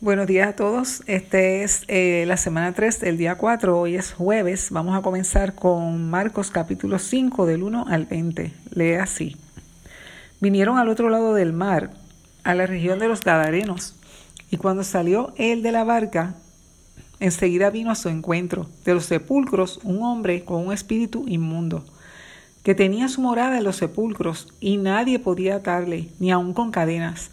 Buenos días a todos. Este es eh, la semana 3 del día 4. Hoy es jueves. Vamos a comenzar con Marcos capítulo 5 del 1 al 20. Lee así. Vinieron al otro lado del mar, a la región de los Gadarenos, y cuando salió él de la barca, enseguida vino a su encuentro de los sepulcros un hombre con un espíritu inmundo, que tenía su morada en los sepulcros, y nadie podía atarle, ni aun con cadenas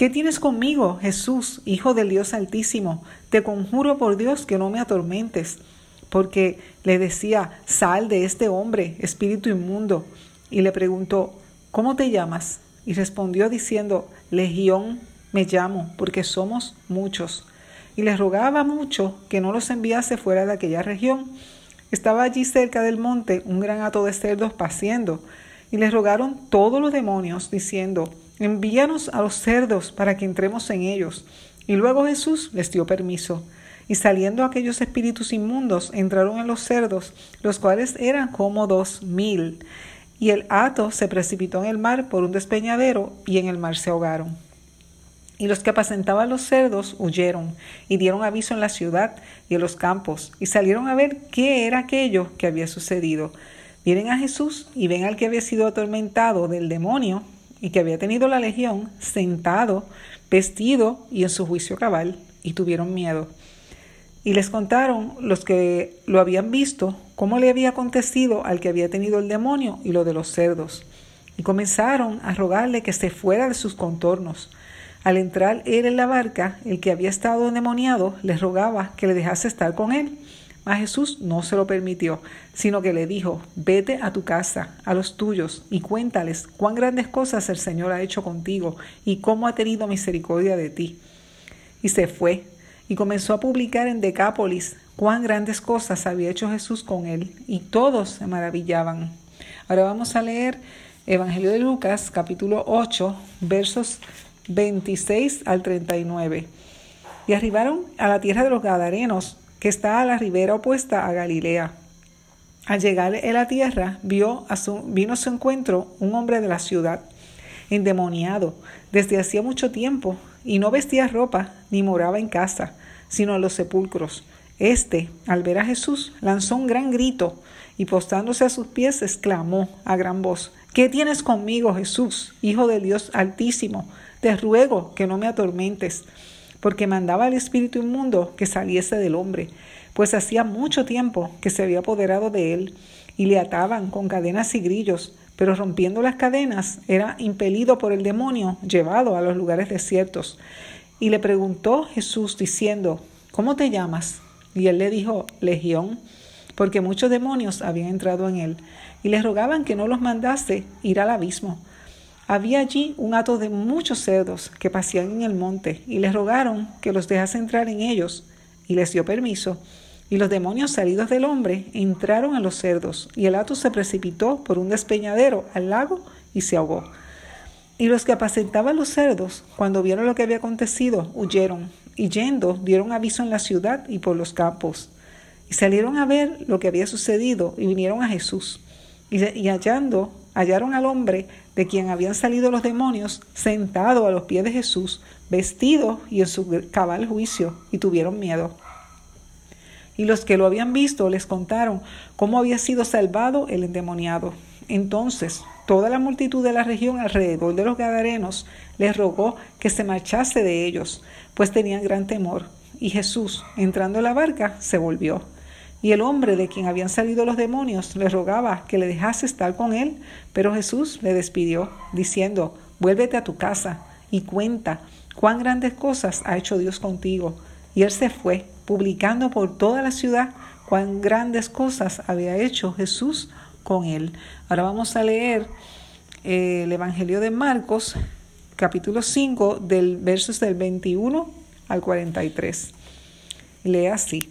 ¿Qué tienes conmigo, Jesús, Hijo del Dios Altísimo? Te conjuro por Dios que no me atormentes. Porque le decía, sal de este hombre, espíritu inmundo. Y le preguntó, ¿cómo te llamas? Y respondió diciendo, Legión me llamo, porque somos muchos. Y le rogaba mucho que no los enviase fuera de aquella región. Estaba allí cerca del monte un gran hato de cerdos paciendo, y le rogaron todos los demonios, diciendo, envíanos a los cerdos para que entremos en ellos. Y luego Jesús les dio permiso. Y saliendo aquellos espíritus inmundos, entraron en los cerdos, los cuales eran como dos mil. Y el hato se precipitó en el mar por un despeñadero, y en el mar se ahogaron. Y los que apacentaban los cerdos huyeron, y dieron aviso en la ciudad y en los campos, y salieron a ver qué era aquello que había sucedido. Vienen a Jesús y ven al que había sido atormentado del demonio y que había tenido la legión sentado, vestido y en su juicio cabal, y tuvieron miedo. Y les contaron los que lo habían visto cómo le había acontecido al que había tenido el demonio y lo de los cerdos. Y comenzaron a rogarle que se fuera de sus contornos. Al entrar él en la barca, el que había estado endemoniado les rogaba que le dejase estar con él. A Jesús no se lo permitió, sino que le dijo, vete a tu casa, a los tuyos, y cuéntales cuán grandes cosas el Señor ha hecho contigo y cómo ha tenido misericordia de ti. Y se fue, y comenzó a publicar en Decápolis cuán grandes cosas había hecho Jesús con él, y todos se maravillaban. Ahora vamos a leer Evangelio de Lucas, capítulo 8, versos 26 al 39. Y arribaron a la tierra de los Gadarenos, que está a la ribera opuesta a Galilea. Al llegar a la tierra, vio a vino a su encuentro un hombre de la ciudad, endemoniado desde hacía mucho tiempo, y no vestía ropa ni moraba en casa, sino en los sepulcros. Este, al ver a Jesús, lanzó un gran grito y postándose a sus pies, exclamó a gran voz, ¿Qué tienes conmigo, Jesús, Hijo del Dios Altísimo? Te ruego que no me atormentes porque mandaba al espíritu inmundo que saliese del hombre, pues hacía mucho tiempo que se había apoderado de él, y le ataban con cadenas y grillos, pero rompiendo las cadenas era impelido por el demonio, llevado a los lugares desiertos. Y le preguntó Jesús diciendo, ¿Cómo te llamas? Y él le dijo, Legión, porque muchos demonios habían entrado en él, y le rogaban que no los mandase ir al abismo. Había allí un hato de muchos cerdos que paseaban en el monte y les rogaron que los dejase entrar en ellos y les dio permiso. Y los demonios salidos del hombre entraron en los cerdos y el hato se precipitó por un despeñadero al lago y se ahogó. Y los que apacentaban los cerdos, cuando vieron lo que había acontecido, huyeron y yendo dieron aviso en la ciudad y por los campos. Y salieron a ver lo que había sucedido y vinieron a Jesús. Y, y hallando hallaron al hombre de quien habían salido los demonios sentado a los pies de Jesús, vestido y en su cabal juicio, y tuvieron miedo. Y los que lo habían visto les contaron cómo había sido salvado el endemoniado. Entonces toda la multitud de la región alrededor de los Gadarenos les rogó que se marchase de ellos, pues tenían gran temor. Y Jesús, entrando en la barca, se volvió y el hombre de quien habían salido los demonios le rogaba que le dejase estar con él, pero Jesús le despidió, diciendo, vuélvete a tu casa y cuenta cuán grandes cosas ha hecho Dios contigo. Y él se fue, publicando por toda la ciudad cuán grandes cosas había hecho Jesús con él. Ahora vamos a leer eh, el Evangelio de Marcos, capítulo 5, del versos del 21 al 43. Lee así.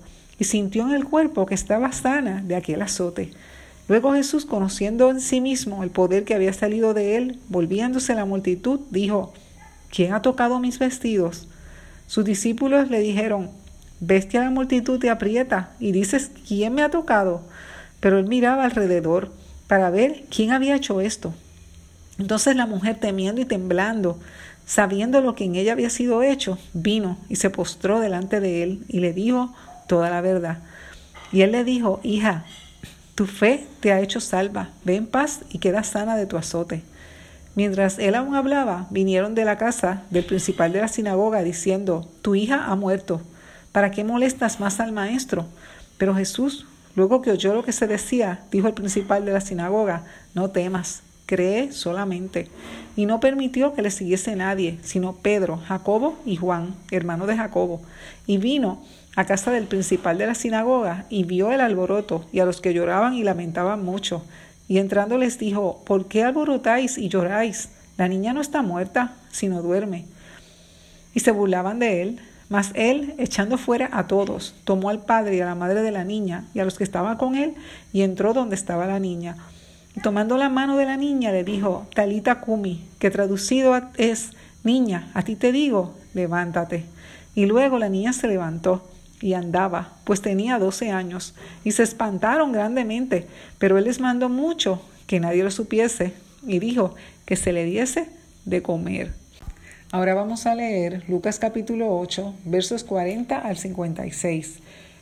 y sintió en el cuerpo que estaba sana de aquel azote. Luego Jesús, conociendo en sí mismo el poder que había salido de él, volviéndose a la multitud, dijo, ¿quién ha tocado mis vestidos? Sus discípulos le dijeron, Bestia la multitud te aprieta y dices, ¿quién me ha tocado? Pero él miraba alrededor para ver quién había hecho esto. Entonces la mujer, temiendo y temblando, sabiendo lo que en ella había sido hecho, vino y se postró delante de él y le dijo toda la verdad. Y él le dijo, hija, tu fe te ha hecho salva, ve en paz y queda sana de tu azote. Mientras él aún hablaba, vinieron de la casa del principal de la sinagoga diciendo, tu hija ha muerto ¿Para qué molestas más al maestro? Pero Jesús, luego que oyó lo que se decía, dijo el principal de la sinagoga, no temas, cree solamente. Y no permitió que le siguiese nadie, sino Pedro, Jacobo y Juan, hermano de Jacobo. Y vino a casa del principal de la sinagoga y vio el alboroto y a los que lloraban y lamentaban mucho. Y entrando les dijo, ¿por qué alborotáis y lloráis? La niña no está muerta, sino duerme. Y se burlaban de él. Mas él, echando fuera a todos, tomó al padre y a la madre de la niña y a los que estaban con él, y entró donde estaba la niña. Y tomando la mano de la niña le dijo, Talita Kumi, que traducido es, Niña, a ti te digo, levántate. Y luego la niña se levantó y andaba, pues tenía doce años, y se espantaron grandemente, pero él les mandó mucho que nadie lo supiese, y dijo que se le diese de comer. Ahora vamos a leer Lucas capítulo 8, versos 40 al 56.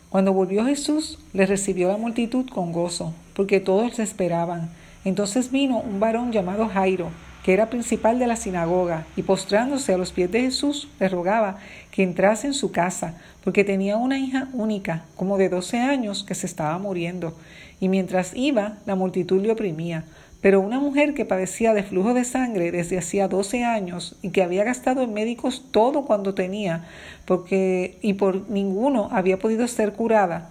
Cuando volvió Jesús, le recibió la multitud con gozo, porque todos le esperaban. Entonces vino un varón llamado Jairo, que era principal de la sinagoga, y postrándose a los pies de Jesús, le rogaba que entrase en su casa, porque tenía una hija única, como de doce años, que se estaba muriendo. Y mientras iba, la multitud le oprimía. Pero una mujer que padecía de flujo de sangre desde hacía 12 años y que había gastado en médicos todo cuando tenía, porque y por ninguno había podido ser curada,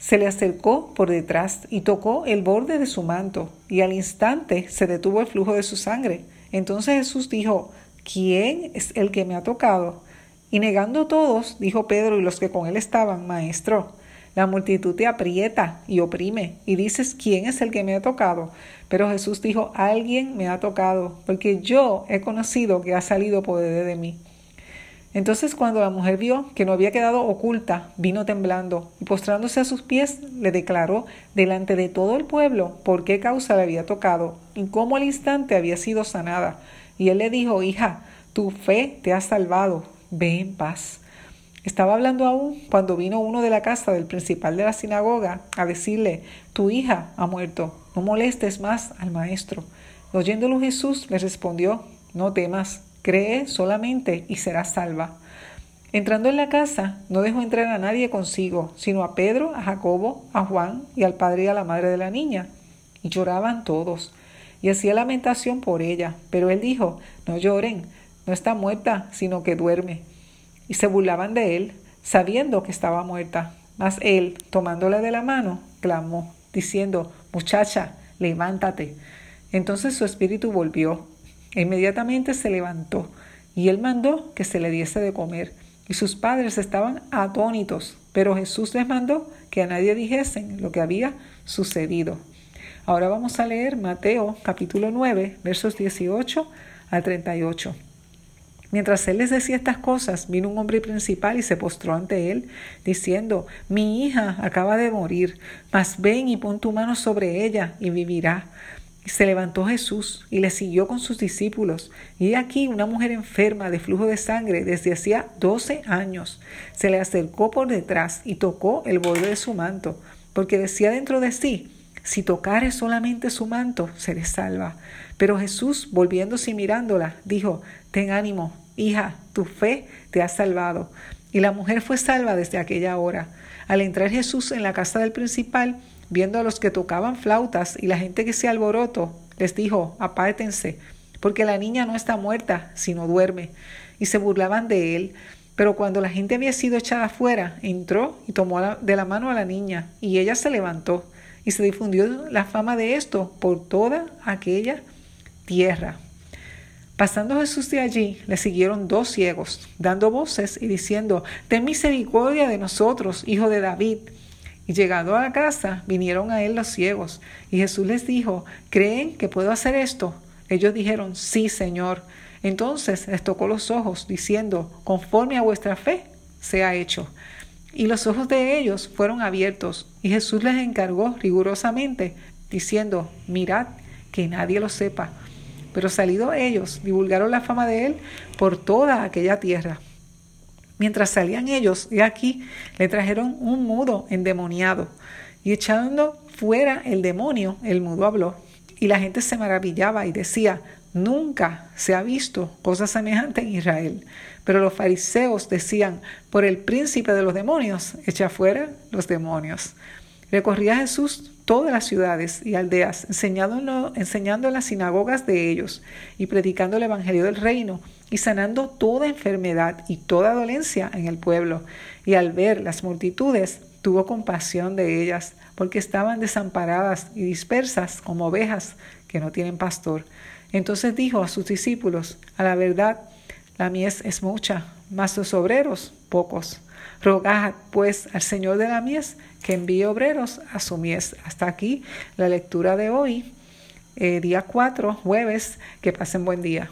se le acercó por detrás y tocó el borde de su manto, y al instante se detuvo el flujo de su sangre. Entonces Jesús dijo, ¿quién es el que me ha tocado? Y negando todos, dijo Pedro y los que con él estaban, Maestro, la multitud te aprieta y oprime y dices, ¿quién es el que me ha tocado? Pero Jesús dijo, alguien me ha tocado, porque yo he conocido que ha salido poder de mí. Entonces cuando la mujer vio que no había quedado oculta, vino temblando y postrándose a sus pies le declaró delante de todo el pueblo por qué causa le había tocado y cómo al instante había sido sanada. Y él le dijo, hija, tu fe te ha salvado, ve en paz. Estaba hablando aún cuando vino uno de la casa del principal de la sinagoga a decirle, tu hija ha muerto, no molestes más al maestro. oyéndolo Jesús le respondió, no temas, cree solamente y serás salva. Entrando en la casa, no dejó entrar a nadie consigo, sino a Pedro, a Jacobo, a Juan y al padre y a la madre de la niña. Y lloraban todos, y hacía lamentación por ella. Pero él dijo, no lloren, no está muerta, sino que duerme y se burlaban de él, sabiendo que estaba muerta. Mas él, tomándola de la mano, clamó, diciendo, Muchacha, levántate. Entonces su espíritu volvió. E inmediatamente se levantó, y él mandó que se le diese de comer. Y sus padres estaban atónitos, pero Jesús les mandó que a nadie dijesen lo que había sucedido. Ahora vamos a leer Mateo capítulo 9, versos 18 al 38. Mientras él les decía estas cosas, vino un hombre principal y se postró ante él, diciendo, Mi hija acaba de morir, mas ven y pon tu mano sobre ella y vivirá. Se levantó Jesús y le siguió con sus discípulos. Y aquí una mujer enferma de flujo de sangre desde hacía doce años se le acercó por detrás y tocó el borde de su manto, porque decía dentro de sí, si tocare solamente su manto, seré salva. Pero Jesús, volviéndose y mirándola, dijo, Ten ánimo, hija, tu fe te ha salvado. Y la mujer fue salva desde aquella hora. Al entrar Jesús en la casa del principal, viendo a los que tocaban flautas y la gente que se alborotó, les dijo, apártense, porque la niña no está muerta, sino duerme. Y se burlaban de él. Pero cuando la gente había sido echada afuera, entró y tomó de la mano a la niña, y ella se levantó, y se difundió la fama de esto por toda aquella tierra. Pasando Jesús de allí, le siguieron dos ciegos, dando voces y diciendo, Ten misericordia de nosotros, hijo de David. Y llegado a la casa, vinieron a él los ciegos. Y Jesús les dijo, ¿creen que puedo hacer esto? Ellos dijeron, sí, Señor. Entonces les tocó los ojos, diciendo, conforme a vuestra fe, sea hecho. Y los ojos de ellos fueron abiertos, y Jesús les encargó rigurosamente, diciendo, mirad, que nadie lo sepa. Pero salido ellos, divulgaron la fama de él por toda aquella tierra. Mientras salían ellos, y aquí le trajeron un mudo endemoniado, y echando fuera el demonio, el mudo habló, y la gente se maravillaba y decía, nunca se ha visto cosa semejante en Israel. Pero los fariseos decían, por el príncipe de los demonios, echa fuera los demonios. Recorría Jesús todas las ciudades y aldeas, enseñando, enseñando en las sinagogas de ellos y predicando el Evangelio del reino y sanando toda enfermedad y toda dolencia en el pueblo. Y al ver las multitudes, tuvo compasión de ellas, porque estaban desamparadas y dispersas como ovejas que no tienen pastor. Entonces dijo a sus discípulos, a la verdad, la mies es mucha, mas los obreros pocos. Rogad pues al Señor de la mies que envíe obreros a su mies. Hasta aquí la lectura de hoy, eh, día 4, jueves. Que pasen buen día.